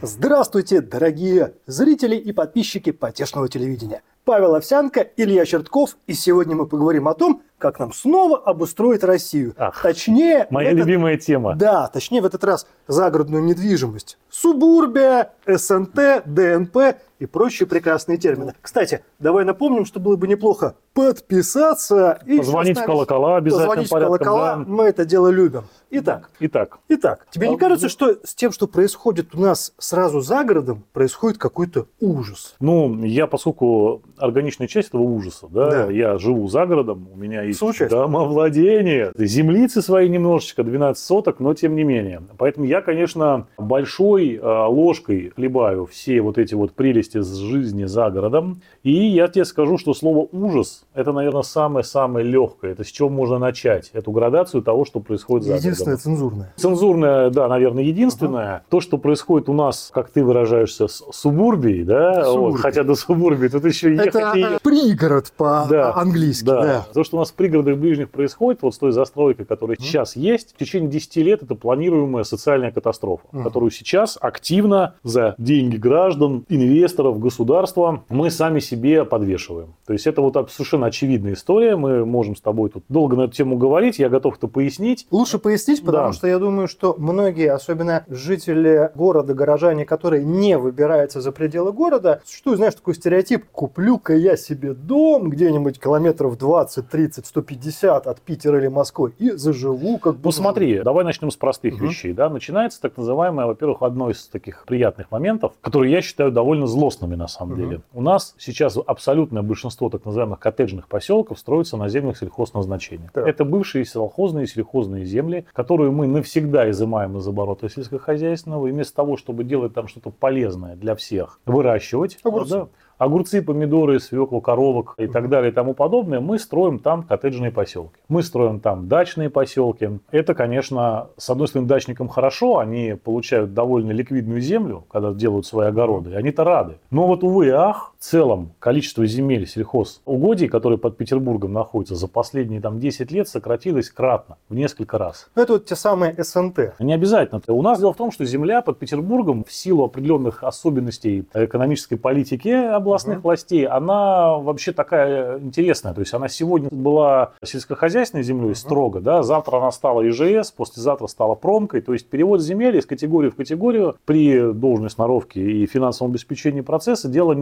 Здравствуйте, дорогие зрители и подписчики потешного телевидения. Павел Овсянко, Илья Чертков, и сегодня мы поговорим о том, как нам снова обустроить Россию. Ах, точнее, Моя этот- любимая тема. Да, точнее в этот раз загородную недвижимость. Субурбия, СНТ, ДНП и прочие прекрасные термины. Кстати, давай напомним, что было бы неплохо подписаться и Позвонить в колокола обязательно Позвонить в колокола, да. мы это дело любим. Итак, Итак, Итак, тебе не А, кажется, ну- что с тем, что происходит у нас сразу за городом, происходит какой-то ужас? ну, я, поскольку органичная часть этого ужаса, да, Да. я живу за городом, у меня есть Случайно. домовладение, землицы свои немножечко, 12 соток, но тем не менее. Поэтому я, конечно, большой э, ложкой хлебаю все вот эти вот прелести с жизни за городом. И я тебе скажу, что слово «ужас» – это, наверное, самое-самое легкое. Это с чего можно начать эту градацию того, что происходит за Единственное городом. цензурное. Цензурное, да, наверное, единственное. То, что происходит у нас, как ты выражаешься, с субурбией, да, Субурбией. вот, хотя до субурбии тут еще ехать Это пригород по-английски, да. да. То, что у нас в пригородах ближних происходит, вот с той застройкой, которая сейчас есть, в течение 10 лет это планируемая социальная катастрофа, Мгм. которую сейчас активно за деньги граждан, инвесторов, государства мы сами себе подвешиваем. То есть это вот совершенно очевидная история. Мы можем с тобой тут долго на эту тему говорить. Я готов это пояснить. Лучше пояснить, потому Да. что я думаю, что многие, особенно жители города, горожане, которые не выбираются за пределы города, существует, знаешь, такой стереотип, куплю-ка я себе дом где-нибудь километров 20, 30, 150 от Питера или Москвы и заживу как бы... Ну смотри, давай начнем с простых Мгм. вещей. Да? Начинается так называемое, во-первых, одно из таких приятных моментов, которые я считаю довольно злостными на самом Мгм. деле. У нас сейчас абсолютное большинство так называемых коттеджных поселков строится на землях сельхозназначения. Так. Это бывшие сельхозные и сельхозные земли, которые мы навсегда изымаем из оборота сельскохозяйственного, и вместо того, чтобы делать там что-то полезное для всех, выращивать, Огурцы. да, огурцы, помидоры, свеклу, коровок и так далее и тому подобное, мы строим там коттеджные поселки. Мы строим там дачные поселки. Это, конечно, с одной стороны, дачникам хорошо, они получают довольно ликвидную землю, когда делают свои огороды, они-то рады. Но вот, увы и ах, целом количество земель сельхозугодий, которые под Петербургом находятся, за последние там 10 лет сократилось кратно, в несколько раз. Ну, Это вот те самые СНТ. Не обязательно. У нас дело в том, что земля под Петербургом в силу определенных особенностей экономической политики областных Мгм. властей, она вообще такая интересная. То есть она сегодня была сельскохозяйственной землей строго, да, завтра она стала ИЖС, послезавтра стала промкой. То есть перевод земель из категории в категорию при должной сноровке и финансовом обеспечении процесса дело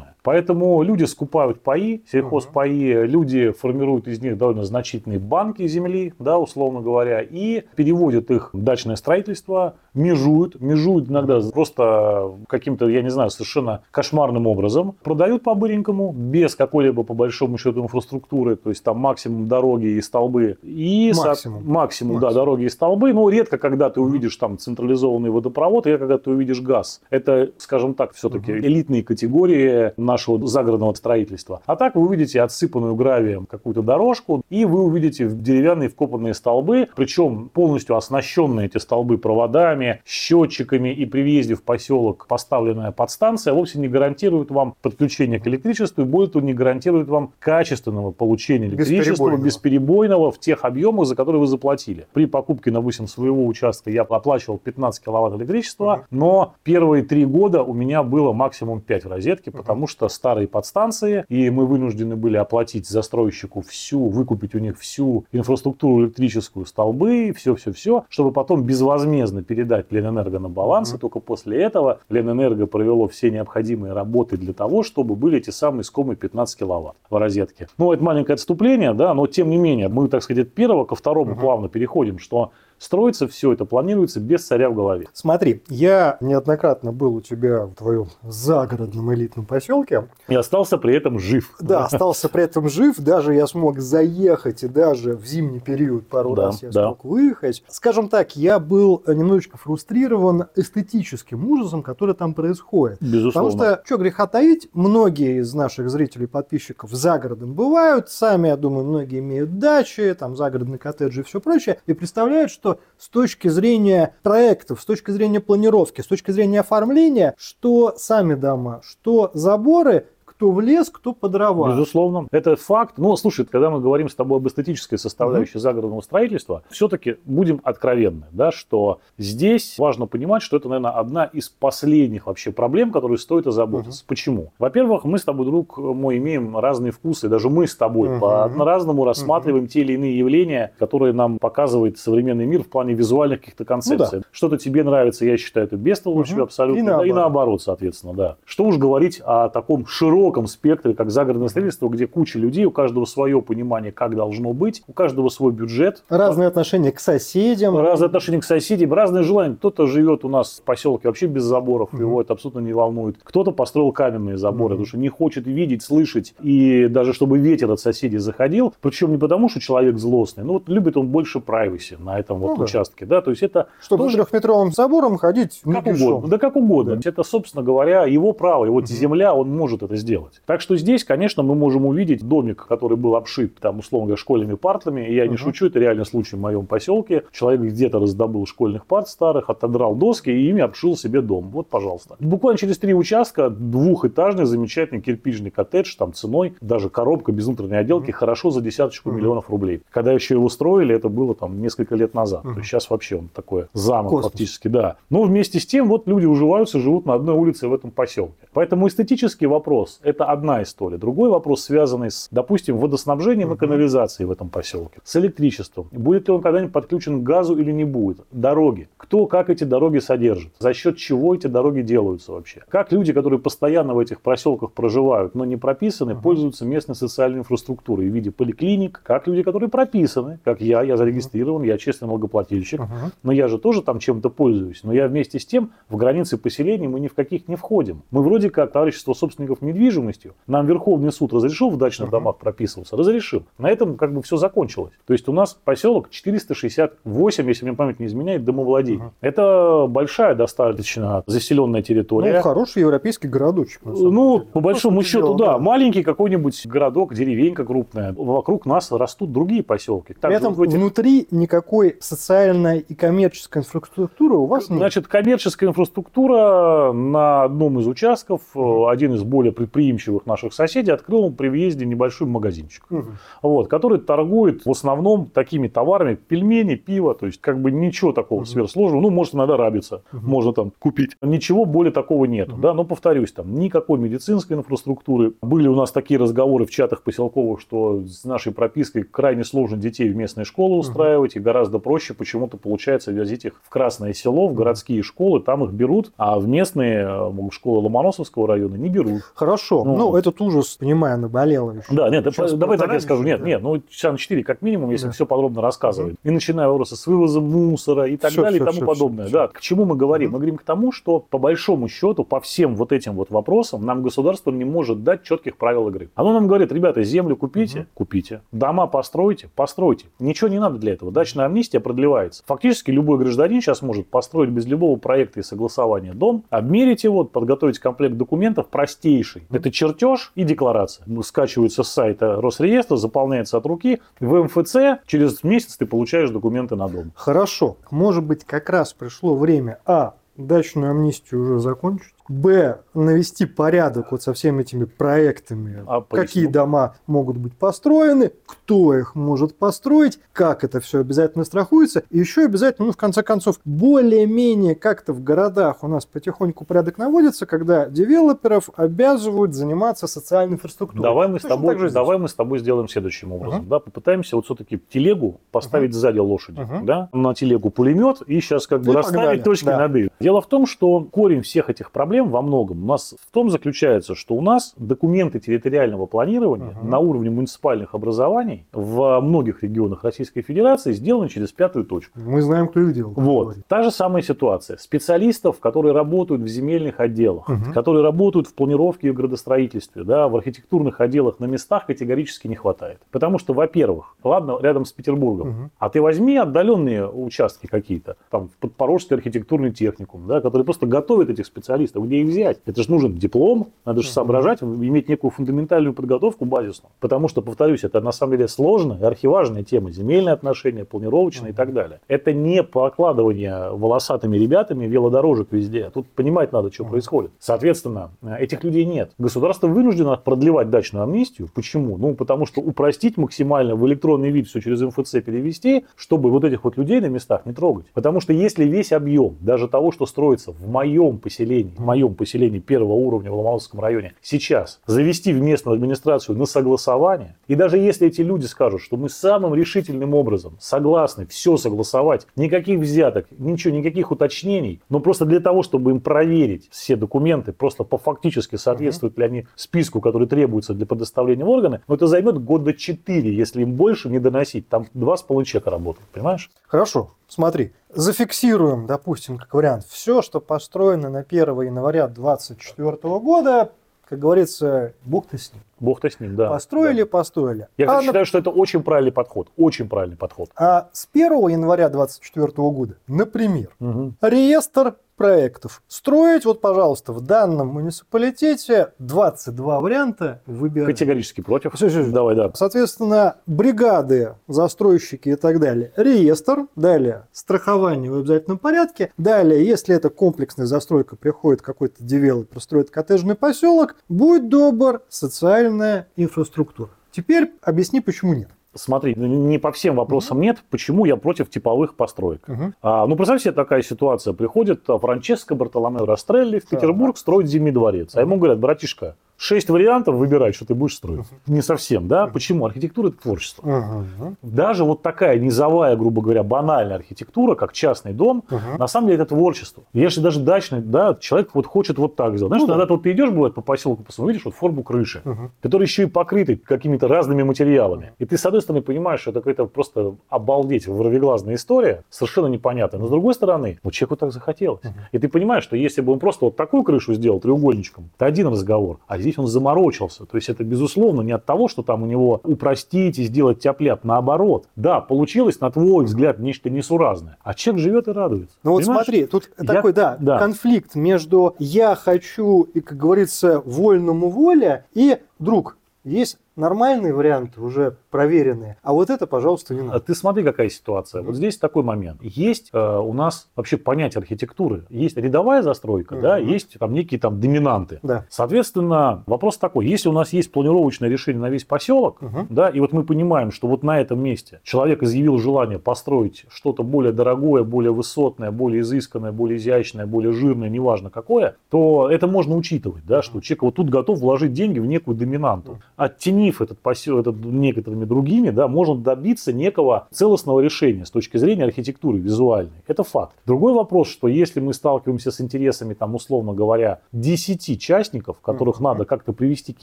несложное. Поэтому люди скупают паи, сельхозпаи, люди формируют из них довольно значительные банки земли, да, условно говоря, и переводят их в дачное строительство, межуют, межуют иногда просто каким-то, я не знаю, совершенно кошмарным образом, продают по-быренькому, без какой-либо, по большому счету, инфраструктуры, то есть там максимум дороги и столбы. И со- Максимум. максимум, да, Максимум. дороги и столбы. Ну, редко, когда ты увидишь там централизованный водопровод, редко, когда ты увидишь газ. Это, скажем так, все-таки Мгм. элитные категории нашего загородного строительства. А так вы увидите отсыпанную гравием какую-то дорожку, и вы увидите деревянные вкопанные столбы, причем полностью оснащенные эти столбы проводами, счетчиками, и при въезде в поселок поставленная подстанция вовсе не гарантирует вам подключение к электричеству, и более того, не гарантирует вам качественного получения электричества Бесперебойного. бесперебойного в тех объемах, за которые вы заплатили. При покупке, допустим, своего участка я оплачивал 15 киловатт электричества, но первые три года у меня было максимум 5 в розетке, потому что старые подстанции, и мы вынуждены были оплатить застройщику всю, выкупить у них всю инфраструктуру электрическую, столбы, все-все-все, чтобы потом безвозмездно передать Ленэнерго на баланс, и только после этого Ленэнерго провело все необходимые работы для того, чтобы были эти самые искомые 15 киловатт в розетке. Ну, это маленькое отступление, да, но тем не менее, мы, так сказать, от первого ко второму плавно переходим, что строится все это, планируется без царя в голове. Смотри, я неоднократно был у тебя в твоем загородном элитном поселке. И остался при этом жив. Да, остался при этом жив, даже я смог заехать, и даже в зимний период пару Да, раз я да. смог выехать. Скажем так, я был немножечко фрустрирован эстетическим ужасом, который там происходит. Безусловно. Потому что, что греха таить, многие из наших зрителей, подписчиков за городом бывают, сами, я думаю, многие имеют дачи, там загородные коттеджи и все прочее, и представляют, что с точки зрения проектов, с точки зрения планировки, с точки зрения оформления, что сами дома, что заборы, кто в лес, кто по дрова. Безусловно. Это факт. Но, слушай, когда мы говорим с тобой об эстетической составляющей угу. загородного строительства, все-таки будем откровенны, да, что здесь важно понимать, что это, наверное, одна из последних вообще проблем, которые стоит озаботиться. Угу. Почему? Во-первых, мы с тобой, друг мой, имеем разные вкусы. Даже мы с тобой угу. по-разному рассматриваем угу. те или иные явления, которые нам показывает современный мир в плане визуальных каких-то концепций. Ну, да. Что-то тебе нравится, я считаю, это бестолочь угу. абсолютно. И наоборот. и наоборот, соответственно, да. Что уж говорить о таком широком спектре, как загородное строительство, где куча людей, у каждого свое понимание, как должно быть, у каждого свой бюджет. Разные отношения к соседям. Разные отношения к соседям, разные желания. Кто-то живет у нас в поселке вообще без заборов, угу. его это абсолютно не волнует. Кто-то построил каменные заборы, угу. потому что не хочет видеть, слышать и даже чтобы ветер от соседей заходил. Причем не потому, что человек злостный, но вот любит он больше privacy на этом вот ну, участке. Да. То есть это чтобы тоже... трехметровым забором ходить как угодно. Да как угодно. Да. Это, собственно говоря, его право, его угу. земля, он может это сделать. Так что здесь, конечно, мы можем увидеть домик, который был обшит, там, условно говоря, школьными партами. И я угу. не шучу, это реальный случай в моем поселке. Человек где-то раздобыл школьных парт старых, отодрал доски и ими обшил себе дом. Вот, пожалуйста. Буквально через три участка двухэтажный замечательный кирпичный коттедж, там ценой даже коробка без внутренней отделки, угу. хорошо за десяточку угу. миллионов рублей. Когда еще его строили, это было там несколько лет назад. Угу. То есть сейчас вообще он такое замок Космос. фактически, да. Но вместе с тем вот люди уживаются, живут на одной улице в этом поселке. Поэтому эстетический вопрос – это одна история. Другой вопрос, связанный с, допустим, водоснабжением и канализацией в этом поселке, с электричеством. Будет ли он когда-нибудь подключен к газу или не будет? Дороги. Кто, как эти дороги содержит? За счет чего эти дороги делаются вообще? Как люди, которые постоянно в этих проселках проживают, но не прописаны, uh пользуются местной социальной инфраструктурой в виде поликлиник? Как люди, которые прописаны, как я, я зарегистрирован, я честный налогоплательщик, uh но я же тоже там чем-то пользуюсь. Но я вместе с тем в границы поселений мы ни в каких не входим. Мы вроде как товарищество собственников недвижимостью. Нам Верховный суд разрешил в дачных uh-huh. домах прописываться? Разрешил. На этом как бы все закончилось. То есть у нас поселок 468, если мне память не изменяет, домовладений. Uh-huh. Это большая достаточно заселенная территория. Ну, хороший европейский городочек. Ну, деле. по большому счету, да. да. Маленький какой-нибудь городок, деревенька крупная. Вокруг нас растут другие поселки. При этом этих... внутри никакой социальной и коммерческой инфраструктуры у вас нет. Значит, коммерческая инфраструктура на одном из участков, угу. один из более предприимчивых наших соседей, открыл при въезде небольшой магазинчик, угу. вот, который торгует в основном такими товарами, пельмени, пиво, то есть как бы ничего такого угу. сверхсложного, ну, может, иногда рабиться, угу. можно там купить. Ничего более такого нету, угу. да, но повторюсь, там никакой медицинской инфраструктуры. Были у нас такие разговоры в чатах поселковых, что с нашей пропиской крайне сложно детей в местные школы устраивать, угу. и гораздо проще почему-то получается возить их в Красное Село, в городские школы, там их берут, а в местные э, школы Ломоносовского района не берут. Хорошо, ну, ну этот ужас, понимаю, наболело еще. Да, нет, Сейчас давай так я скажу, нет, да. нет, ну часа на 4 как минимум, если да. все подробно рассказывать. И начиная вопросы с вывозом мусора и так все, далее все, и тому все, подобное. Все, да, все. к чему мы говорим? Мы говорим к тому, что по большому счету по всем вот этим вот вопросам нам государство не может дать четких правил игры. Оно нам говорит, ребята, землю купите, угу. купите, дома постройте, постройте. Ничего не надо для этого. Дачная амнистия продлевается. Фактически любой гражданин сейчас может построить без любого проекта и согласования дом, обмерить его, подготовить комплект документов простейший. Это чертеж и декларация. Ну, скачиваются с сайта Росреестра, заполняется от руки. В МФЦ через месяц ты получаешь документы на дом. Хорошо. Может быть, как раз пришло время, а, дачную амнистию уже закончить, Б. Навести порядок вот со всеми этими проектами. А, какие дома могут быть построены, кто их может построить, как это все обязательно страхуется. И еще обязательно, ну, в конце концов, более-менее как-то в городах у нас потихоньку порядок наводится, когда девелоперов обязывают заниматься социальной инфраструктурой. Давай мы, с тобой, давай мы с тобой сделаем следующим образом. Uh-huh. Да, попытаемся вот все-таки телегу поставить uh-huh. сзади лошади. Uh-huh. Да, на телегу пулемет и сейчас как бы и расставить погнали. точки да. над «и». Дело в том, что корень всех этих проблем проблем во многом у нас в том заключается, что у нас документы территориального планирования uh-huh. на уровне муниципальных образований в многих регионах Российской Федерации сделаны через пятую точку. Мы знаем, кто их делал. Вот. Та же самая ситуация. Специалистов, которые работают в земельных отделах, uh-huh. которые работают в планировке и градостроительстве, да, в архитектурных отделах на местах категорически не хватает. Потому что, во-первых, ладно, рядом с Петербургом, uh-huh. а ты возьми отдаленные участки какие-то, там, Подпорожский архитектурный техникум, да, который просто готовит этих специалистов то где их взять? Это же нужен диплом, надо же соображать, иметь некую фундаментальную подготовку базисную. Потому что, повторюсь, это на самом деле сложная архиважная тема. Земельные отношения, планировочные и так далее. Это не покладывание волосатыми ребятами велодорожек везде. Тут понимать надо, что происходит. Соответственно, этих людей нет. Государство вынуждено продлевать дачную амнистию. Почему? Ну, потому что упростить максимально в электронный вид все через МФЦ перевести, чтобы вот этих вот людей на местах не трогать. Потому что если весь объем даже того, что строится в моем поселении, в моем поселении первого уровня в Ломоносовском районе, сейчас завести в местную администрацию на согласование, и даже если эти люди скажут, что мы самым решительным образом согласны все согласовать, никаких взяток, ничего, никаких уточнений, но просто для того, чтобы им проверить все документы, просто по фактически соответствуют ли они списку, который требуется для предоставления в органы, но это займет года 4, если им больше не доносить. Там два с человека работают, понимаешь? Хорошо, смотри, зафиксируем, допустим, как вариант, все, что построено на 1 января 2024 года, как говорится, бог-то с ним. Бог-то с ним, да. Построили, да. построили. Я а считаю, на... что это очень правильный подход. Очень правильный подход. А с 1 января 2024 года, например, угу. реестр проектов. Строить, вот, пожалуйста, в данном муниципалитете 22 варианта выбирать. Категорически против. Все, все, все. Давай, да. Соответственно, бригады, застройщики и так далее. Реестр. Далее, страхование в обязательном порядке. Далее, если это комплексная застройка, приходит какой-то девелопер, строит коттеджный поселок, будь добр, социальная инфраструктура. Теперь объясни, почему нет. Смотри, ну, не по всем вопросам uh-huh. нет. Почему я против типовых построек? Uh-huh. А, ну, представь себе такая ситуация. Приходит Франческо Бартоломео Растрелли в Петербург uh-huh. строить Зимний дворец. А ему говорят, братишка, шесть вариантов выбирать, что ты будешь строить. Uh-huh. Не совсем, да? Uh-huh. Почему? Архитектура – это творчество. Uh-huh. Даже вот такая низовая, грубо говоря, банальная архитектура, как частный дом, uh-huh. на самом деле это творчество. Если даже дачный, да, человек вот хочет вот так сделать. Знаешь, ну, иногда да. вот ты идешь, бывает, по поселку, посмотришь, вот форму крыши, uh-huh. которая еще и покрыта какими-то разными материалами. И ты, с одной стороны, понимаешь, что это какая-то просто обалдеть, воровеглазная история, совершенно непонятная. Но с другой стороны, вот человеку так захотелось. Uh-huh. И ты понимаешь, что если бы он просто вот такую крышу сделал треугольничком, это один разговор. А здесь здесь он заморочился. То есть это, безусловно, не от того, что там у него упростить и сделать тяп Наоборот. Да, получилось, на твой взгляд, нечто несуразное. А человек живет и радуется. Ну вот смотри, тут я... такой, да, да, конфликт между «я хочу» и, как говорится, «вольному воля» и «друг». Есть нормальные варианты, уже проверенные, а вот это, пожалуйста, не надо. А ты смотри, какая ситуация. Mm-hmm. Вот здесь такой момент. Есть э, у нас вообще понятие архитектуры. Есть рядовая застройка, mm-hmm. да, есть там некие там доминанты. Да. Соответственно, вопрос такой. Если у нас есть планировочное решение на весь поселок, mm-hmm. да, и вот мы понимаем, что вот на этом месте человек изъявил желание построить что-то более дорогое, более высотное, более изысканное, более изящное, более жирное, неважно какое, то это можно учитывать, да, что человек вот тут готов вложить деньги в некую доминанту. Оттенив оценив этот поселок этот, некоторыми другими, да, можно добиться некого целостного решения с точки зрения архитектуры визуальной. Это факт. Другой вопрос, что если мы сталкиваемся с интересами, там, условно говоря, 10 частников, которых mm-hmm. надо как-то привести к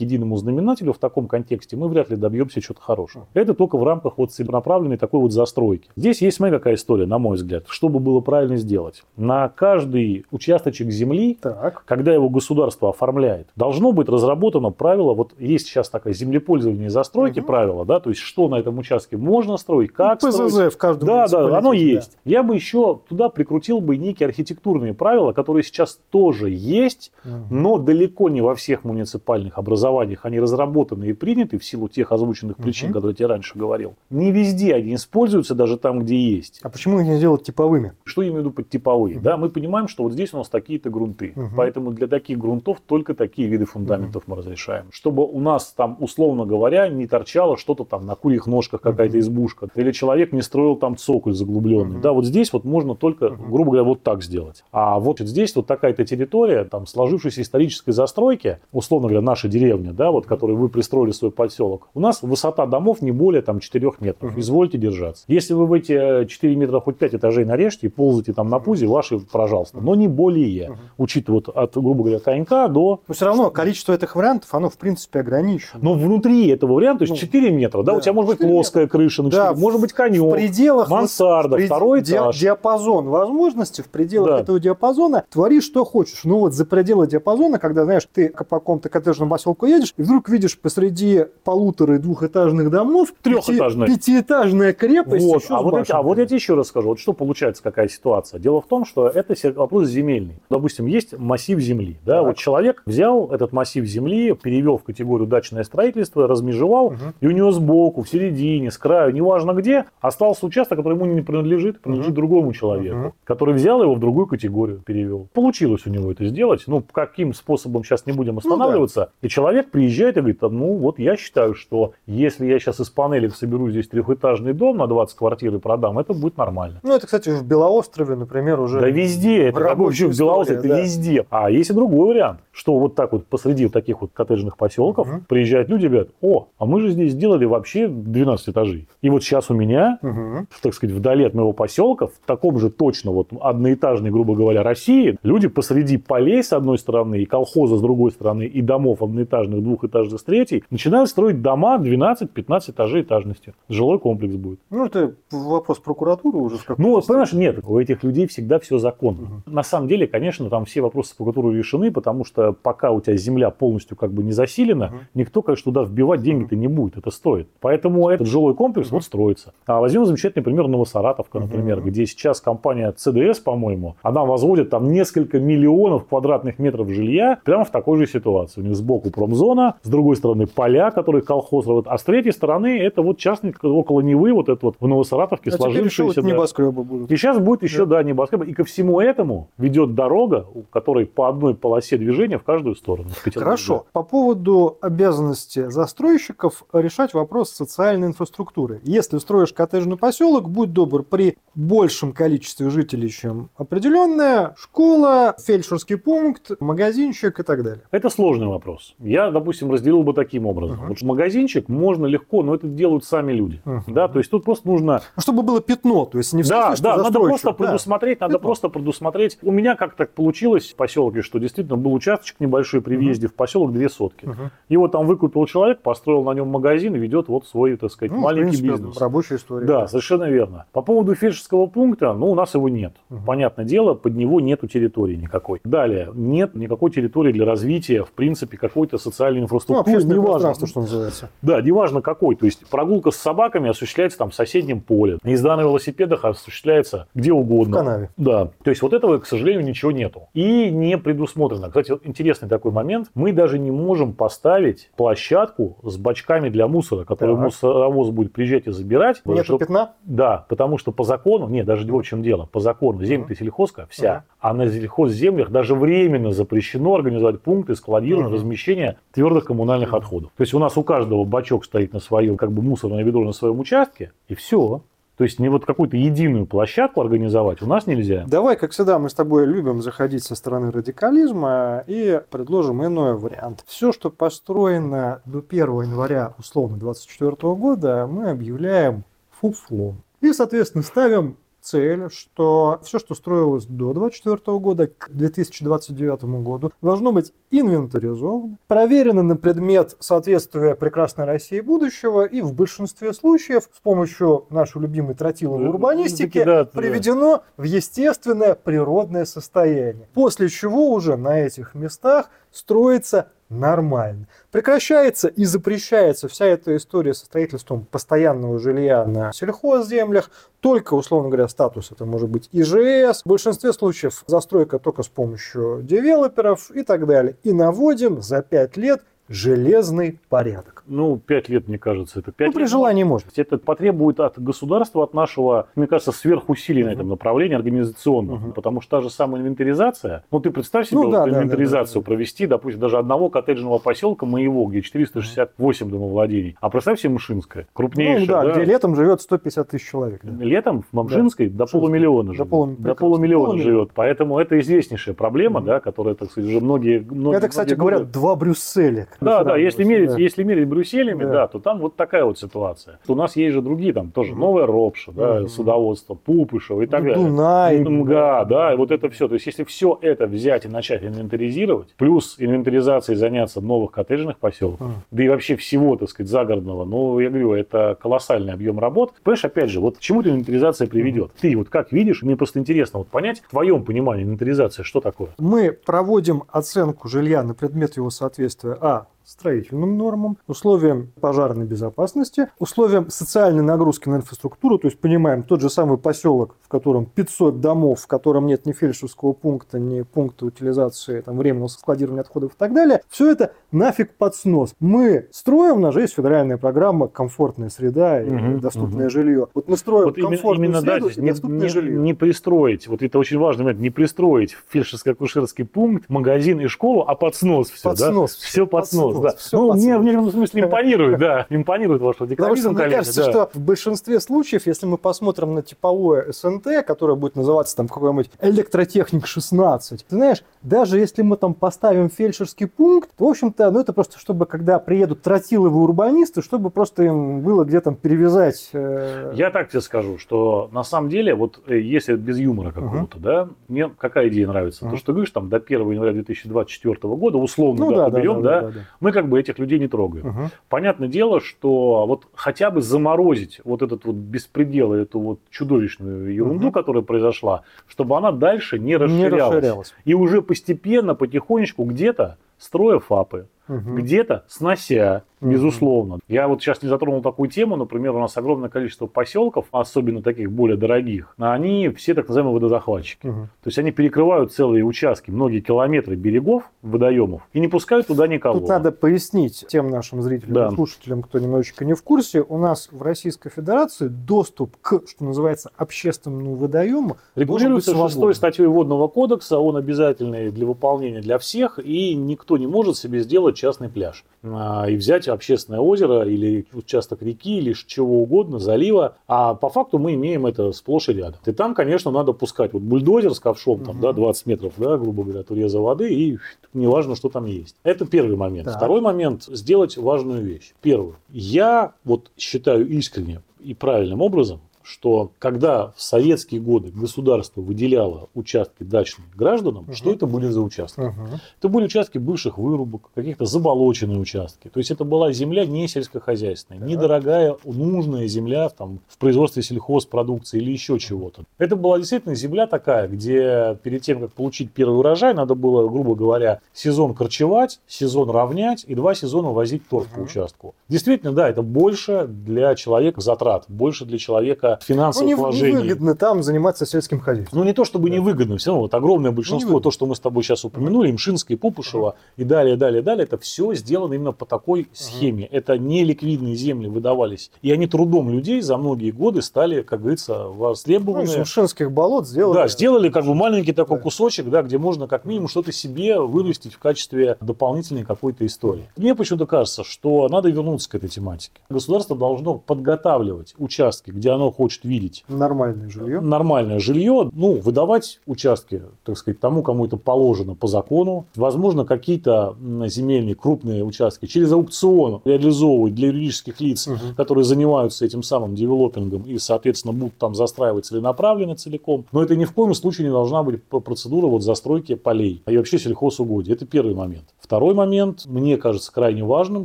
единому знаменателю в таком контексте, мы вряд ли добьемся чего-то хорошего. Это только в рамках вот целенаправленной такой вот застройки. Здесь есть, смотри, какая история, на мой взгляд, чтобы было правильно сделать. На каждый участочек земли, так. когда его государство оформляет, должно быть разработано правило, вот есть сейчас такая землепользование использования застройки угу. правила, да, то есть что на этом участке можно строить, как ну, ПЗЗ строить. в каждом Да, да, оно есть. Да. Я бы еще туда прикрутил бы некие архитектурные правила, которые сейчас тоже есть, угу. но далеко не во всех муниципальных образованиях они разработаны и приняты в силу тех озвученных причин, угу. которые я тебе раньше говорил. Не везде они используются, даже там, где есть. А почему их не делать типовыми? Что я имею в виду под типовые? Угу. Да, мы понимаем, что вот здесь у нас такие-то грунты, угу. поэтому для таких грунтов только такие виды фундаментов угу. мы разрешаем. Чтобы у нас там условно говоря, не торчало что-то там на курьих ножках какая-то избушка. Или человек не строил там цоколь заглубленный. Да, вот здесь вот можно только, грубо говоря, вот так сделать. А вот здесь вот такая-то территория, там сложившейся исторической застройки, условно говоря, наша деревня, да, вот, которой вы пристроили свой поселок, у нас высота домов не более там 4 метров. Извольте держаться. Если вы в эти 4 метра хоть 5 этажей нарежете и ползаете там на пузе, ваши, пожалуйста. Но не более. Учитывая вот от, грубо говоря, конька до... Но все равно количество этих вариантов, оно в принципе ограничено. Но внутри внутри этого варианта, то есть Ну, 4 метра, да, да, у тебя может быть 4 плоская крыша, на Да, 4, может быть В конек, пределах... вот- мансарда, в пред- второй этаж. диапазон возможностей, в пределах Да. этого диапазона твори что хочешь. Ну вот за пределы диапазона, когда, знаешь, ты по какому-то коттеджному поселку едешь, и вдруг видишь посреди полутора и двухэтажных домов Трехэтажная. пяти- пятиэтажная крепость Вот, а, вот эти- а вот я тебе еще раз скажу, вот что получается, какая ситуация. Дело в том, что это вопрос земельный. Допустим, есть массив земли. Да? Так. Вот человек взял этот массив земли, перевел в категорию дачное строительство, размежевал, Мгм. и у него сбоку, в середине, с краю, неважно где, остался участок, который ему не принадлежит, принадлежит Мгм. другому человеку, Мгм. который взял его в другую категорию, перевел. Получилось у него это сделать. Ну, каким способом сейчас не будем останавливаться. И человек приезжает и говорит, «А, ну вот я считаю, что если я сейчас из панелек соберу здесь трехэтажный дом на 20 квартир и продам, это будет нормально. Ну, это, кстати, в Белоострове, например, уже... Да везде, это вообще в это да. везде. А есть и другой вариант, что вот так вот посреди вот таких вот коттеджных поселков Мгм. приезжают люди и говорят, о, а мы же здесь сделали вообще 12 этажей. И вот сейчас у меня, Мгм. так сказать, вдали от моего поселка, в таком же точно вот одноэтажной, грубо говоря, России, люди посреди полей с одной стороны и колхоза с другой стороны, и домов одноэтажных, двухэтажных с третьей, начинают строить дома 12-15 этажей этажности. Жилой комплекс будет. Ну, это вопрос прокуратуры уже в Ну, вот, понимаешь, нет, у этих людей всегда все законно. На самом деле, конечно, там все вопросы с прокуратурой решены, потому что пока у тебя земля полностью как бы не заселена, Мгм. никто, конечно, туда вбивать деньги-то не будет, это стоит. Поэтому этот жилой комплекс вот строится. А возьмем замечательный пример Новосаратовка, например, где сейчас компания CDS, по-моему, она возводит там несколько миллионов квадратных метров жилья прямо в такой же ситуации. У них сбоку промзона, с другой стороны поля, которые колхоз, вот, а с третьей стороны это вот частный около Невы, вот это вот в Новосаратовке А вот да. небоскребы будут. И сейчас будет еще, да, небоскреб. И ко всему этому ведет дорога, у которой по одной полосе движения в каждую сторону. в. Хорошо. По поводу обязанности застройщиков решать вопрос социальной инфраструктуры. Если строишь коттеджный поселок, будь добр, при большем количестве жителей, чем определенная, школа, фельдшерский пункт, магазинчик и так далее. Это сложный вопрос. Я, допустим, разделил бы таким образом. Мгм. Вот магазинчик можно легко, но это делают сами люди. Мгм. Да, то есть тут просто нужно Ну, чтобы было пятно, то есть не в да, да, надо просто да. предусмотреть, надо Пятно. просто предусмотреть. У меня как так получилось в поселке, что действительно был участочек небольшой при въезде в поселок две сотки. Мгм. Его там выкупил человек, построил на нем магазин и ведет вот свой, так сказать, Ну, в маленький принципе, бизнес. рабочая история. Да, совершенно верно. По поводу фельдшерского пункта, ну, у нас его нет. Мгм. Понятное дело, под него нету территории никакой. Далее, нет никакой территории для развития, в принципе, какой-то социальной Ну, инфраструктуры. общественное неважно. что называется. Да, неважно какой. То есть прогулка с собаками осуществляется там в соседнем поле. Езда на велосипедах осуществляется где В угодно. канаве. Да, то есть вот этого, к сожалению, ничего нету. И не предусмотрено. Кстати, интересный такой момент. Мы даже не можем поставить площадку с бачками для мусора, который Так. мусоровоз будет приезжать и забирать. Нету Чтоб- пятна? да, потому что по закону, нет, даже в чем дело, по закону земля-то сельхозка вся, Мгм. а на сельхозземлях даже временно запрещено организовать пункты складирования, Мгм. размещения твердых коммунальных Мгм. отходов. То есть у нас у каждого бачок стоит на своем, как бы мусорное ведро на своем участке, и все. То есть не вот какую-то единую площадку организовать у нас нельзя. Давай, как всегда, мы с тобой любим заходить со стороны радикализма и предложим иной вариант. Все, что построено до 1 января, условно, 2024 года, мы объявляем фуфлом. И, соответственно, ставим цель, что все, что строилось до 2024 года к 2029 году, должно быть инвентаризовано, проверено на предмет соответствия прекрасной России будущего и в большинстве случаев с помощью нашей любимой тротиловой урбанистики Да, да. приведено в естественное природное состояние. После чего уже на этих местах строится нормально. Прекращается и запрещается вся эта история со строительством постоянного жилья на сельхозземлях. Только, условно говоря, статус это может быть ИЖС. В большинстве случаев застройка только с помощью девелоперов и так далее. И наводим за 5 лет железный порядок. Ну, пять лет, мне кажется, это пять Ну, при лет. желании можно. Это потребует от государства, от нашего, мне кажется, сверхусилий на этом направлении организационного. Мгм. Потому что та же самая инвентаризация, ну ты представь себе Ну, да, вот да, инвентаризацию да, да, провести, допустим, даже одного коттеджного поселка моего, где 468 домовладений. А представь себе Мышинское, крупнейшее. Ну да, да? где летом живет 150 тысяч человек. да. Летом в Мамшинской до полумиллиона До живет. полу- До полумиллиона Полумиллиона. живет. Поэтому это известнейшая проблема, Мгм. да, которая, так сказать, уже многие... многие Это, кстати многие говоря, годы- два Брюсселя. Да, да, если мерить, Да. если мерить Брюсселями, да. Да. то там вот такая вот ситуация. У нас есть же другие, там тоже новая Ропша, да, Мгм. судоводство, Пупышево и так далее. Дунай. МГА, да, и вот это все. То есть, если все это взять и начать инвентаризировать, плюс инвентаризацией заняться новых коттеджных поселков, Мгм. да и вообще всего, так сказать, загородного, ну, я говорю, это колоссальный объем работ. Понимаешь, опять же, вот к чему инвентаризация приведет? Ты вот как видишь, мне просто интересно вот понять, в твоем понимании инвентаризация что такое? Мы проводим оценку жилья на предмет его соответствия а строительным нормам, условиям пожарной безопасности, условиям социальной нагрузки на инфраструктуру, то есть понимаем тот же самый поселок, в котором 500 домов, в котором нет ни фельдшерского пункта, ни пункта утилизации там, временного складирования отходов и так далее, все это нафиг под снос. Мы строим, у нас же есть федеральная программа «Комфортная среда и Мгм, доступное мгм. жилье». Вот мы строим Вот комфортную именно да, среду есть и не, доступное не- жилье. не пристроить, вот это очень важный момент, не пристроить фельдшерско-акушерский пункт, магазин и школу, а под снос все, Под да? снос. Все под Под снос, да. ну, мне в некотором смысле импонирует, да, импонирует ваш радикализм, мне кажется, что в большинстве случаев, если мы посмотрим на типовое СНТ, которое будет называться там какой-нибудь электротехник 16, ты знаешь, даже если мы там поставим фельдшерский пункт, то, в общем-то, ну это просто чтобы, когда приедут тротиловые урбанисты, чтобы просто им было где там перевязать. э, Я так тебе скажу, что на самом деле, вот э, если без юмора какого-то, да, мне какая идея нравится? То, что говоришь, там до 1 января 2024 года, условно, ну да, берем, да, да. Мы как бы этих людей не трогаем. Мгм. Понятное дело, что вот хотя бы заморозить вот этот вот беспредел, эту вот чудовищную ерунду, Мгм. которая произошла, чтобы она дальше не Не расширялась. И уже постепенно, потихонечку, где-то строя ФАПы, Мгм. где-то снося, Мгм. безусловно. Я вот сейчас не затронул такую тему, например, у нас огромное количество поселков, особенно таких более дорогих, они все так называемые водозахватчики. Мгм. То есть они перекрывают целые участки, многие километры берегов, водоемов, и не пускают туда никого. Тут надо пояснить тем нашим зрителям Да. и слушателям, кто немножечко не в курсе, у нас в Российской Федерации доступ к, что называется, общественному водоему Регулируется должен быть шестой свободным. статьей Водного кодекса, он обязательный для выполнения для всех, и никто не может себе сделать частный пляж а, и взять общественное озеро или участок реки или чего угодно, залива, а по факту мы имеем это сплошь и рядом. И там, конечно, надо пускать вот бульдозер с ковшом, там, Мгм. да, 20 метров, да, грубо говоря, от уреза воды, и неважно, что там есть. Это первый момент. Так. Второй момент – сделать важную вещь. Первый. Я вот считаю искренне и правильным образом, что когда в советские годы государство выделяло участки дачным гражданам, Мгм. что это были за участки? Мгм. Это были участки бывших вырубок, каких-то заболоченные участки. То есть это была земля не сельскохозяйственная, Так. недорогая, нужная земля там, в производстве сельхозпродукции или еще чего-то. Это была действительно земля такая, где перед тем, как получить первый урожай, надо было, грубо говоря, сезон корчевать, сезон равнять и два сезона возить торф по Мгм. участку. Действительно, да, это больше для человека затрат, больше для человека Ну, финансовых не- вложений. невыгодно там заниматься сельским хозяйством. Ну, не то чтобы Да. невыгодно, все равно вот огромное большинство, невыгодно. то, что мы с тобой сейчас упомянули, Имшинская, Пупышева и далее, далее, далее, это все сделано именно по такой схеме. Это не ликвидные земли выдавались. И они трудом людей за многие годы стали, как говорится, Ну, из востребованы. Шумшинских болот сделали. Да, сделали как бы маленький такой Да. кусочек, да, где можно как минимум что-то себе вырастить в качестве дополнительной какой-то истории. Мне почему-то кажется, что надо вернуться к этой тематике. Государство должно подготавливать участки, где оно хочет видеть Нормальное жилье. нормальное жилье, ну, выдавать участки, так сказать, тому, кому это положено по закону. Возможно, какие-то земельные крупные участки через аукцион реализовывать для юридических лиц, Мгм. которые занимаются этим самым девелопингом и, соответственно, будут там застраивать целенаправленно целиком. Но это ни в коем случае не должна быть процедура вот застройки полей и вообще сельхозугодий. Это первый момент. Второй момент, мне кажется крайне важным,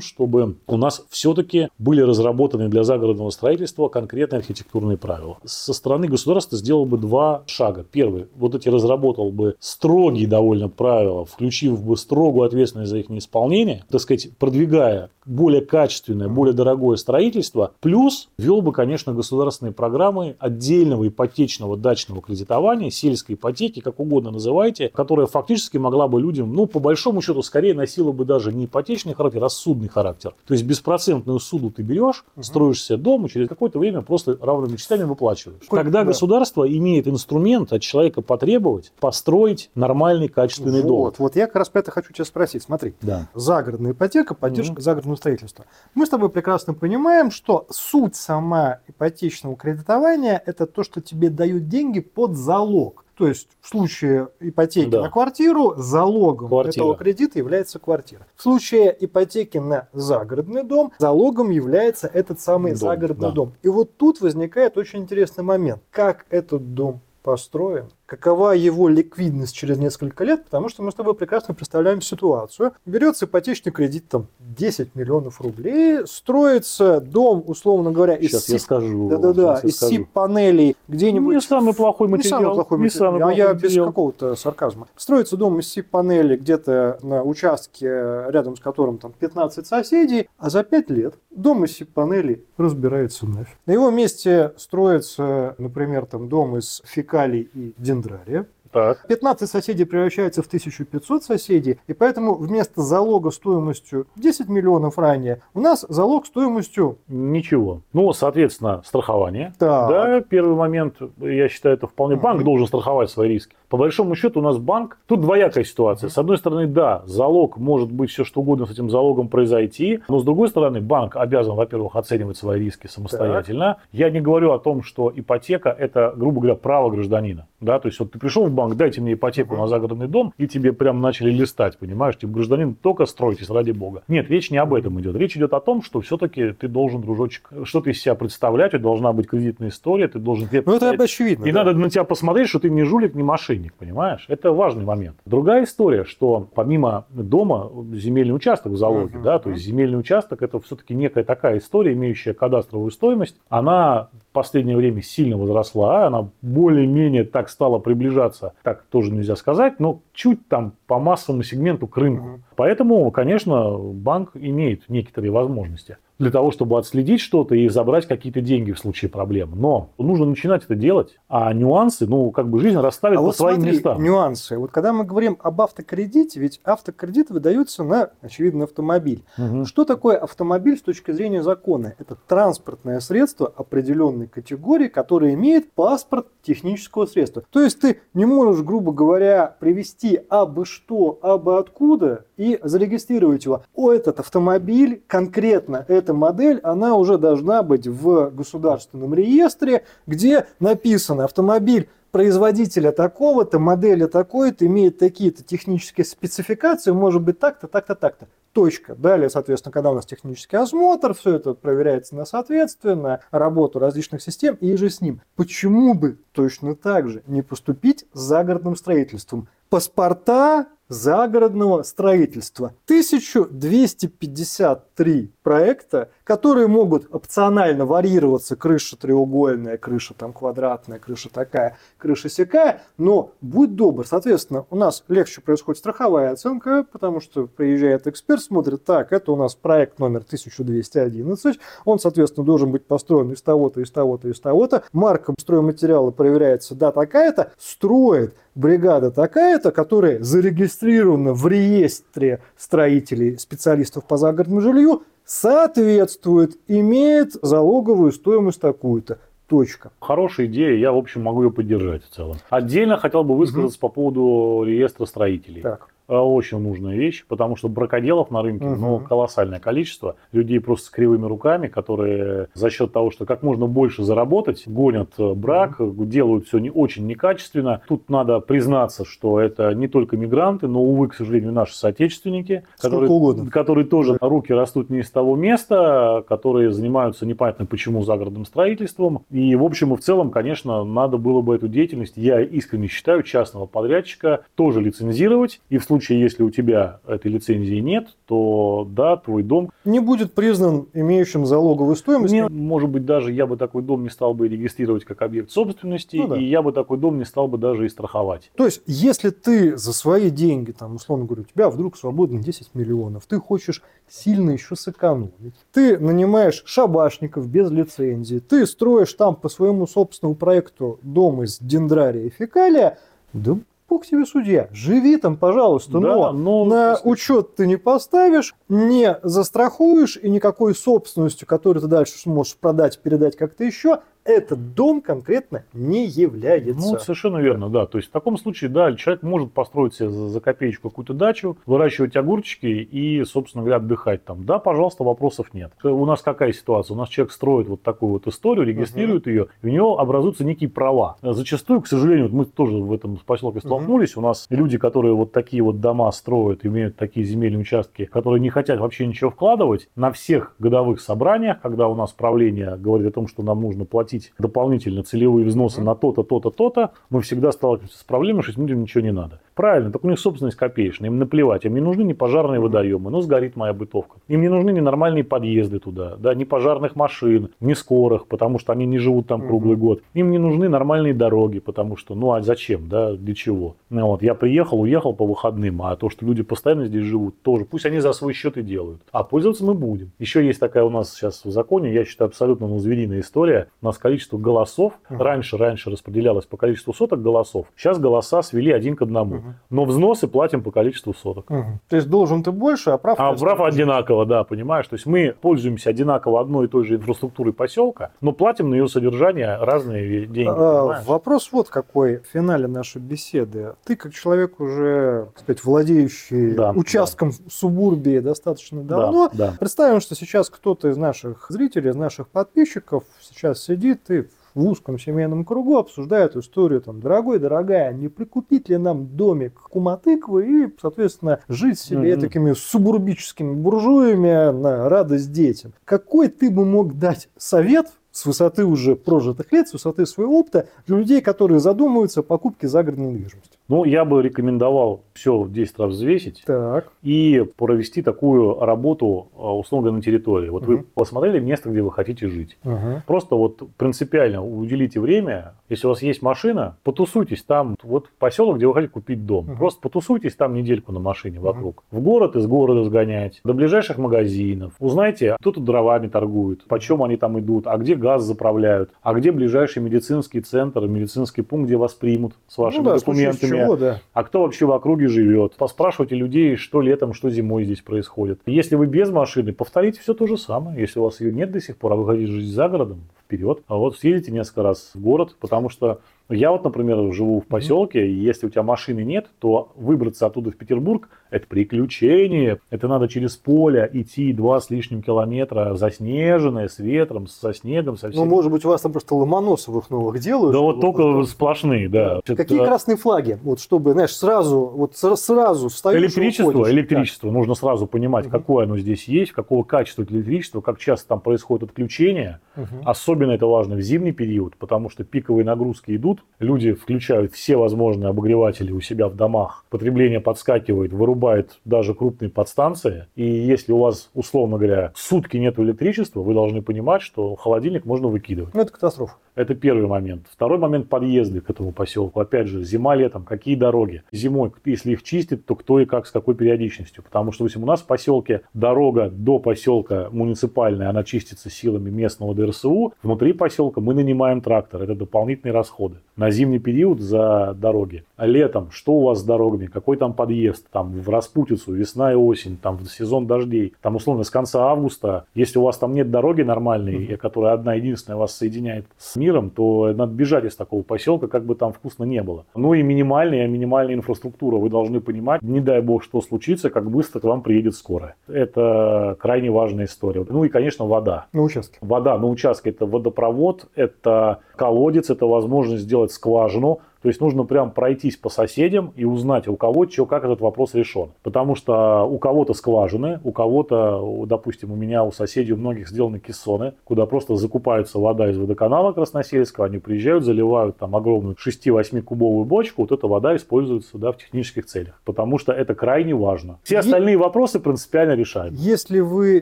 чтобы у нас все-таки были разработаны для загородного строительства конкретные архитектурные правила. Со стороны государства сделал бы два шага. Первый, вот эти разработал бы строгие довольно правила, включив бы строгую ответственность за их неисполнение, так сказать, продвигая более качественное, более дорогое строительство, плюс ввел бы, конечно, государственные программы отдельного ипотечного дачного кредитования, сельской ипотеки, как угодно называйте, которая фактически могла бы людям, ну, по большому счету, скорее носила бы даже не ипотечный характер, а судный характер. То есть беспроцентную суду ты берешь, строишь себе дом, и через какое-то время просто равными частями выплачиваешь. Коль- Тогда да. государство имеет инструмент от человека потребовать построить нормальный, качественный дом. Вот, вот я как раз про это хочу тебя спросить. Смотри, Да. загородная ипотека, поддержка Мгм. загородного строительства. Мы с тобой прекрасно понимаем, что суть сама ипотечного кредитования – это то, что тебе дают деньги под залог. То есть в случае ипотеки Да. на квартиру залогом Квартира. этого кредита является квартира. В случае ипотеки на загородный дом залогом является этот самый Дом, загородный да. дом. И вот тут возникает очень интересный момент. Как этот дом построен, какова его ликвидность через несколько лет, потому что мы с тобой прекрасно представляем ситуацию. Берется ипотечный кредит там 10 миллионов рублей, строится дом, условно говоря, из Сейчас я СИП скажу. да-да-да, сейчас я из. СИП-панелей где-нибудь... Не самый плохой Не материал. самый плохой не материал, самый а плохой я без какого-то сарказма. Строится дом из СИП-панели где-то на участке, рядом с которым там 15 соседей, а за 5 лет дом из СИП-панелей разбирается нафиг. На его месте строится, например, там дом из фекалий и дендрария. Так. 15 соседей превращается в 1500 соседей, и поэтому вместо залога стоимостью 10 миллионов ранее, у нас залог стоимостью... Ничего. Ну, соответственно, страхование. Так. Да, первый момент, я считаю, это вполне банк должен страховать свои риски. По большому счету у нас банк, тут двоякая ситуация. С одной стороны, да, залог может быть все что угодно с этим залогом произойти, но с другой стороны, банк обязан, во-первых, оценивать свои риски самостоятельно. Я не говорю о том, что ипотека это, грубо говоря, право гражданина. Да, то есть вот ты пришел в банк, дайте мне ипотеку на загородный дом, и тебе прям начали листать, понимаешь, типа гражданин, только стройтесь, ради бога. Нет, речь не об этом идет. Речь идет о том, что все-таки ты должен, дружочек, что-то из себя представлять, у тебя должна быть кредитная история, ты должен... Ну, это очевидно. И да. надо на тебя посмотреть, что ты не жулик, не мошенник, понимаешь? Это важный момент. Другая история, что помимо дома земельный участок в залоге, Мгм. да, то есть земельный участок это все-таки некая такая история, имеющая кадастровую стоимость. Она в последнее время сильно возросла, она более-менее так стала приближаться, так тоже нельзя сказать, но чуть там по массовому сегменту к рынку. Мгм. Поэтому, конечно, банк имеет некоторые возможности для того, чтобы отследить что-то и забрать какие-то деньги в случае проблем. Но нужно начинать это делать, а нюансы, ну, как бы жизнь расставит А по вот своим смотри, местам. нюансы. Вот когда мы говорим об автокредите, ведь автокредит выдается на, очевидно, автомобиль. Мгм. Что такое автомобиль с точки зрения закона? Это транспортное средство определенной категории, которое имеет паспорт технического средства. То есть ты не можешь, грубо говоря, привести абы что, абы откуда и зарегистрировать его. О, этот автомобиль, конкретно эта модель, она уже должна быть в государственном реестре, где написано автомобиль производителя такого-то, модели такой-то, имеет такие-то технические спецификации, может быть так-то, так-то, так-то. Точка. Далее, соответственно, когда у нас технический осмотр, все это проверяется на соответствие, на работу различных систем и же с ним. Почему бы точно так же не поступить с загородным строительством? Паспорта загородного строительства. 1253 проекта, которые могут опционально варьироваться. Крыша треугольная, крыша там квадратная, крыша такая, крыша сякая. Но будь добр, соответственно, у нас легче происходит страховая оценка, потому что приезжает эксперт, смотрит, так, это у нас проект номер 1211, он, соответственно, должен быть построен из того-то, из того-то, из того-то. Марка стройматериала проверяется, да, такая-то, строит бригада такая-то, которая зарегистрирована в реестре строителей, специалистов по загородному жилью, соответствует, имеет залоговую стоимость такую-то. Точка. Хорошая идея, я, в общем, могу ее поддержать в целом. Отдельно хотел бы высказаться по поводу реестра строителей. Так. А, Очень нужная вещь, потому что бракоделов на рынке Мгм. ну, колоссальное количество. Людей просто с кривыми руками, которые за счет того, что как можно больше заработать, гонят э, брак, делают все не, очень некачественно. Тут надо признаться, что это не только мигранты, но, увы, к сожалению, наши соотечественники, Сколько которые, угодно. которые тоже руки растут не из того места, которые занимаются непонятно почему загородным строительством. И, в общем и в целом, конечно, надо было бы эту деятельность, я искренне считаю, частного подрядчика тоже лицензировать. И в случае, если у тебя этой лицензии нет, то да, твой дом... Не будет признан имеющим залоговую стоимость. Не, может быть, даже я бы такой дом не стал бы регистрировать как объект собственности, Ну да. и я бы такой дом не стал бы даже и страховать. То есть, если ты за свои деньги, там, условно говоря, у тебя вдруг свободно 10 миллионов, ты хочешь сильно еще сэкономить, ты нанимаешь шабашников без лицензии, ты строишь там по своему собственному проекту дом из дендрария и фекалия, да бог тебе судья, живи там, пожалуйста, но Да, но- на учет ты не поставишь, не застрахуешь и никакой собственностью, которую ты дальше сможешь продать, передать как-то еще, этот дом конкретно не является. Ну, совершенно верно, да. То есть в таком случае, да, человек может построить себе за, за копеечку какую-то дачу, выращивать огурчики и, собственно говоря, отдыхать там. Да, пожалуйста, вопросов нет. У нас какая ситуация? У нас человек строит вот такую вот историю, регистрирует uh-huh. ее, и у него образуются некие права. Зачастую, к сожалению, вот мы тоже в этом поселке столкнулись, uh-huh. у нас люди, которые вот такие вот дома строят, имеют такие земельные участки, которые не хотят вообще ничего вкладывать, на всех годовых собраниях, когда у нас правление говорит о том, что нам нужно платить дополнительно целевые взносы на то-то, то-то, то-то, мы всегда сталкиваемся с проблемой, что людям ничего не надо. Правильно, так у них собственность копеечная, им наплевать, им не нужны ни пожарные водоемы, но сгорит моя бытовка. Им не нужны ни нормальные подъезды туда, да, ни пожарных машин, ни скорых, потому что они не живут там круглый год. Им не нужны нормальные дороги, потому что, ну а зачем, да, для чего? Ну, вот, я приехал, уехал по выходным, а то, что люди постоянно здесь живут, тоже, пусть они за свой счет и делают. А пользоваться мы будем. Еще есть такая у нас сейчас в законе, я считаю, абсолютно ну, звериная история. У нас количество голосов, uh-huh. раньше, раньше распределялось по количеству соток голосов, сейчас голоса свели один к одному. Uh-huh. Но взносы платим по количеству соток. Uh-huh. То есть должен ты больше, а прав... А прав одинаково, да, понимаешь? То есть мы пользуемся одинаково одной и той же инфраструктурой поселка, но платим на ее содержание разные деньги. А, вопрос вот какой в финале нашей беседы. Ты как человек уже, так сказать, владеющий да, участком да. субурбии достаточно давно, да, да. представим, что сейчас кто-то из наших зрителей, из наших подписчиков сейчас сидит и в узком семейном кругу обсуждают историю, там, дорогой, дорогая, не прикупить ли нам домик куматыквы и, соответственно, жить себе mm-hmm. такими субурбическими буржуями на радость детям. Какой ты бы мог дать совет с высоты уже прожитых лет, с высоты своего опыта для людей, которые задумываются о покупке загородной недвижимости? Ну, я бы рекомендовал все в 10 раз взвесить так. и провести такую работу, а, условно на территории. Вот угу. вы посмотрели место, где вы хотите жить. Угу. Просто вот принципиально уделите время. Если у вас есть машина, потусуйтесь там, вот в поселок, где вы хотите купить дом. Угу. Просто потусуйтесь там недельку на машине вокруг. Угу. В город из города сгонять, до ближайших магазинов. Узнайте, кто тут дровами торгует, почем они там идут, а где газ заправляют, а где ближайший медицинский центр, медицинский пункт, где вас примут с вашими ну, да, документами. Чего, да. А кто вообще в округе живет? Поспрашивайте людей, что летом, что зимой здесь происходит. Если вы без машины, повторите все то же самое. Если у вас ее нет до сих пор, а вы хотите жить за городом, вперед. А вот съездите несколько раз в город, потому что я вот, например, живу в поселке, и если у тебя машины нет, то выбраться оттуда в Петербург – это приключение. Это надо через поле идти два с лишним километра, заснеженное, с ветром, со снегом, со всем. Ну, может быть, у вас там просто ломоносовых новых делают? Да вот только вот, сплошные, да. Какие это... красные флаги? Вот чтобы, знаешь, сразу, вот сразу встаешь Электричество, уходишь. электричество. Да. Нужно сразу понимать, угу. какое оно здесь есть, какого качества электричества, как часто там происходит отключение. Угу. Особенно это важно в зимний период, потому что пиковые нагрузки идут, люди включают все возможные обогреватели у себя в домах, потребление подскакивает, вырубает даже крупные подстанции. И если у вас, условно говоря, сутки нет электричества, вы должны понимать, что холодильник можно выкидывать. Ну, это катастрофа. Это первый момент. Второй момент подъезды к этому поселку. Опять же, зима, летом, какие дороги. Зимой, если их чистит, то кто и как, с какой периодичностью. Потому что, допустим, у нас в поселке дорога до поселка муниципальная, она чистится силами местного ДРСУ. Внутри поселка мы нанимаем трактор. Это дополнительные расходы. На зимний период за дороги. А летом, что у вас с дорогами? Какой там подъезд? Там в распутицу, весна и осень, там в сезон дождей. Там, условно, с конца августа, если у вас там нет дороги нормальной, которая одна единственная вас соединяет с миром, то надо бежать из такого поселка, как бы там вкусно не было. Ну и минимальная, минимальная инфраструктура. Вы должны понимать, не дай бог, что случится, как быстро к вам приедет скорая. Это крайне важная история. Ну и, конечно, вода. На участке. Вода на участке – это водопровод, это колодец, это возможность сделать скважину, то есть нужно прям пройтись по соседям и узнать, у кого что, как этот вопрос решен. Потому что у кого-то скважины, у кого-то, допустим, у меня, у соседей, у многих сделаны кессоны, куда просто закупается вода из водоканала Красносельского, они приезжают, заливают там огромную 6-8 кубовую бочку, вот эта вода используется да, в технических целях. Потому что это крайне важно. Все остальные вопросы принципиально решаем. Если вы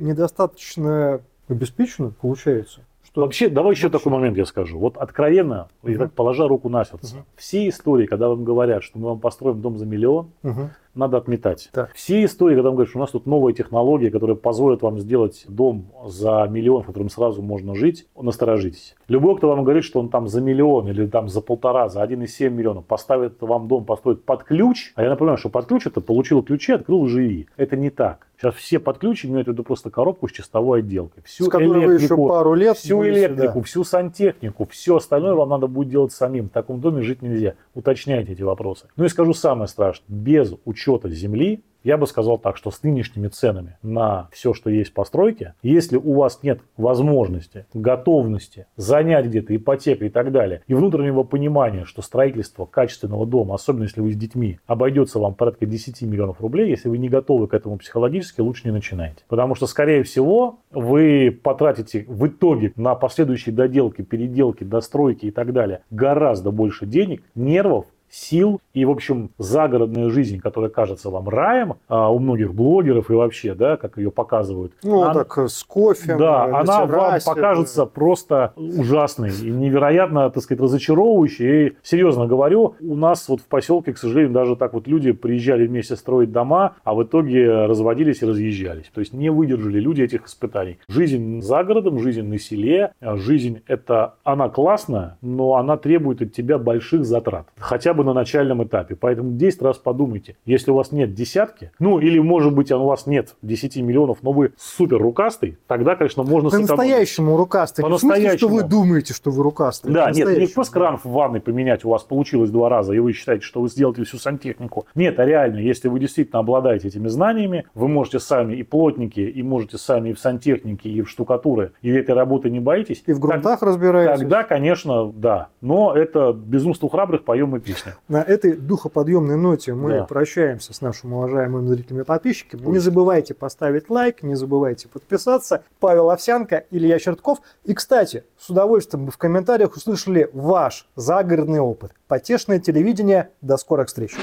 недостаточно обеспечены, получается, что... Вообще, давай еще такой момент я скажу. Вот откровенно, угу. и так положа руку на сердце, угу. все истории, когда вам говорят, что мы вам построим дом за миллион, угу. Надо отметать. Так. Все истории, когда он говорит, что у нас тут новая технология, которая позволит вам сделать дом за миллион, в котором сразу можно жить, насторожитесь. Любой, кто вам говорит, что он там за миллион или там за полтора, за 1,7 миллиона поставит вам дом, построит под ключ, а я напоминаю, что под ключ это получил ключи, открыл живи. Это не так. Сейчас все под ключ имеют в виду просто коробку с чистовой отделкой. Всю С которой вы еще пару лет всю электрику, да. всю сантехнику, все остальное вам надо будет делать самим. В таком доме жить нельзя. Уточняйте эти вопросы. Ну и скажу самое страшное. Без учета земли я бы сказал так, что с нынешними ценами на все, что есть в постройке, если у вас нет возможности, готовности занять где-то ипотеку и так далее, и внутреннего понимания, что строительство качественного дома, особенно если вы с детьми, обойдется вам порядка 10 миллионов рублей, если вы не готовы к этому психологически, лучше не начинайте. Потому что, скорее всего, вы потратите в итоге на последующие доделки, переделки, достройки и так далее гораздо больше денег, нервов, сил и, в общем, загородная жизнь, которая кажется вам раем а, у многих блогеров и вообще, да, как ее показывают. Ну, она- так, с кофе. да, на она вам террасе, покажется просто ужасной и невероятно, так сказать, разочаровывающей. И, серьезно говорю, у нас вот в поселке, к сожалению, даже так вот люди приезжали вместе строить дома, а в итоге разводились и разъезжались. То есть не выдержали люди этих испытаний. Жизнь за городом, жизнь на селе, жизнь это, она классная, но она требует от тебя больших затрат. Хотя бы на начальном этапе. Поэтому 10 раз подумайте. Если у вас нет десятки, ну или может быть у вас нет 10 миллионов, но вы супер рукастый, тогда, конечно, можно. По-настоящему рукастый. Смысле, что По-настоящему. вы думаете, что вы рукастый. Да, нет, не По-настоящему. просто кран в ванной поменять у вас получилось два раза, и вы считаете, что вы сделаете всю сантехнику. Нет, а реально, если вы действительно обладаете этими знаниями, вы можете сами и плотники, и можете сами и в сантехнике, и в штукатуре, и этой работы не боитесь. И в грунтах разбираетесь. Тогда, конечно, да. Но это безумство храбрых поем и песня. На этой духоподъемной ноте мы Да. прощаемся с нашими уважаемыми зрителями и подписчиками. Не забывайте поставить лайк, не забывайте подписаться. Павел Овсянко, Илья Чертков. И, кстати, с удовольствием бы в комментариях услышали ваш загородный опыт. Потешное телевидение. До скорых встреч.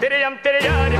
Тирям, тирям,